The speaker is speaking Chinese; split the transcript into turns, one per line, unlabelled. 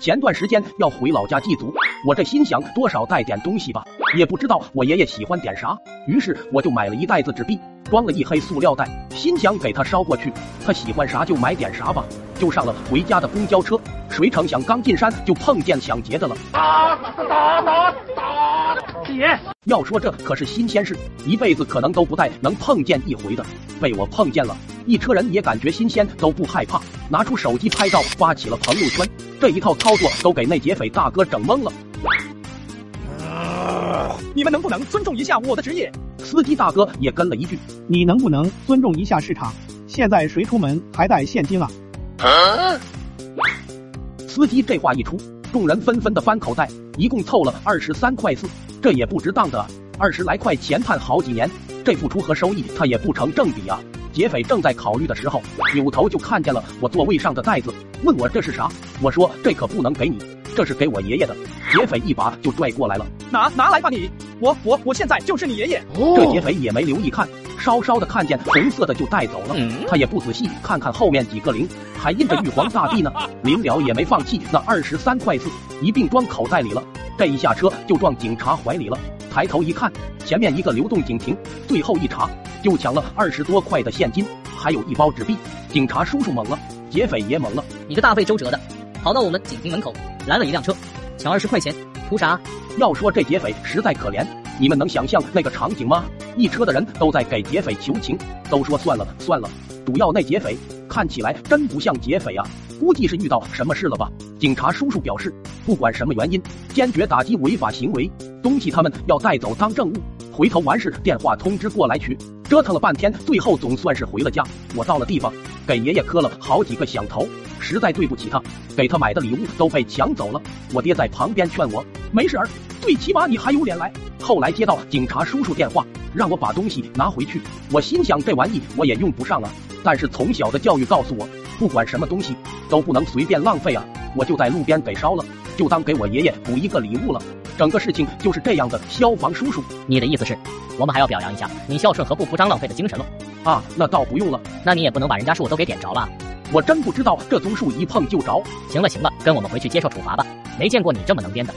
前段时间要回老家祭祖，我这心想多少带点东西吧，也不知道我爷爷喜欢点啥，于是我就买了一袋子纸币，装了一黑塑料袋，心想给他捎过去，他喜欢啥就买点啥吧，就上了回家的公交车。谁成想刚进山就碰见抢劫的了。打打打打！姐，要说这可是新鲜事，一辈子可能都不带能碰见一回的，被我碰见了，一车人也感觉新鲜，都不害怕，拿出手机拍照发起了朋友圈。这一套操作都给那劫匪大哥整懵了。
你们能不能尊重一下我的职业？
司机大哥也跟了一句：“
你能不能尊重一下市场？现在谁出门还带现金啊？”
司机这话一出，众人纷纷的翻口袋，一共凑了二十三块四，这也不值当的，二十来块钱判好几年，这付出和收益他也不成正比啊。劫匪正在考虑的时候，扭头就看见了我座位上的袋子，问我这是啥？我说这可不能给你，这是给我爷爷的。劫匪一把就拽过来了，
拿拿来吧你，我我我现在就是你爷爷。
这劫匪也没留意看，稍稍的看见红色的就带走了，他也不仔细看看后面几个零，还印着玉皇大帝呢。临了也没放弃那二十三块四，一并装口袋里了。这一下车就撞警察怀里了，抬头一看，前面一个流动警亭，最后一查。就抢了二十多块的现金，还有一包纸币。警察叔叔懵了，劫匪也懵了。
你个大费周折的，跑到我们警亭门口拦了一辆车，抢二十块钱，图啥？
要说这劫匪实在可怜，你们能想象那个场景吗？一车的人都在给劫匪求情，都说算了算了。主要那劫匪看起来真不像劫匪啊，估计是遇到什么事了吧？警察叔叔表示，不管什么原因，坚决打击违法行为，东西他们要带走当证物，回头完事电话通知过来取。折腾了半天，最后总算是回了家。我到了地方，给爷爷磕了好几个响头，实在对不起他，给他买的礼物都被抢走了。我爹在旁边劝我，没事儿，最起码你还有脸来。后来接到警察叔叔电话，让我把东西拿回去。我心想这玩意我也用不上啊，但是从小的教育告诉我，不管什么东西都不能随便浪费啊。我就在路边给烧了，就当给我爷爷补一个礼物了。整个事情就是这样的，消防叔叔，
你的意思是，我们还要表扬一下你孝顺和不铺张浪费的精神了？
啊，那倒不用了，
那你也不能把人家树都给点着了。
我真不知道这棕树一碰就着。
行了行了，跟我们回去接受处罚吧。没见过你这么能编的。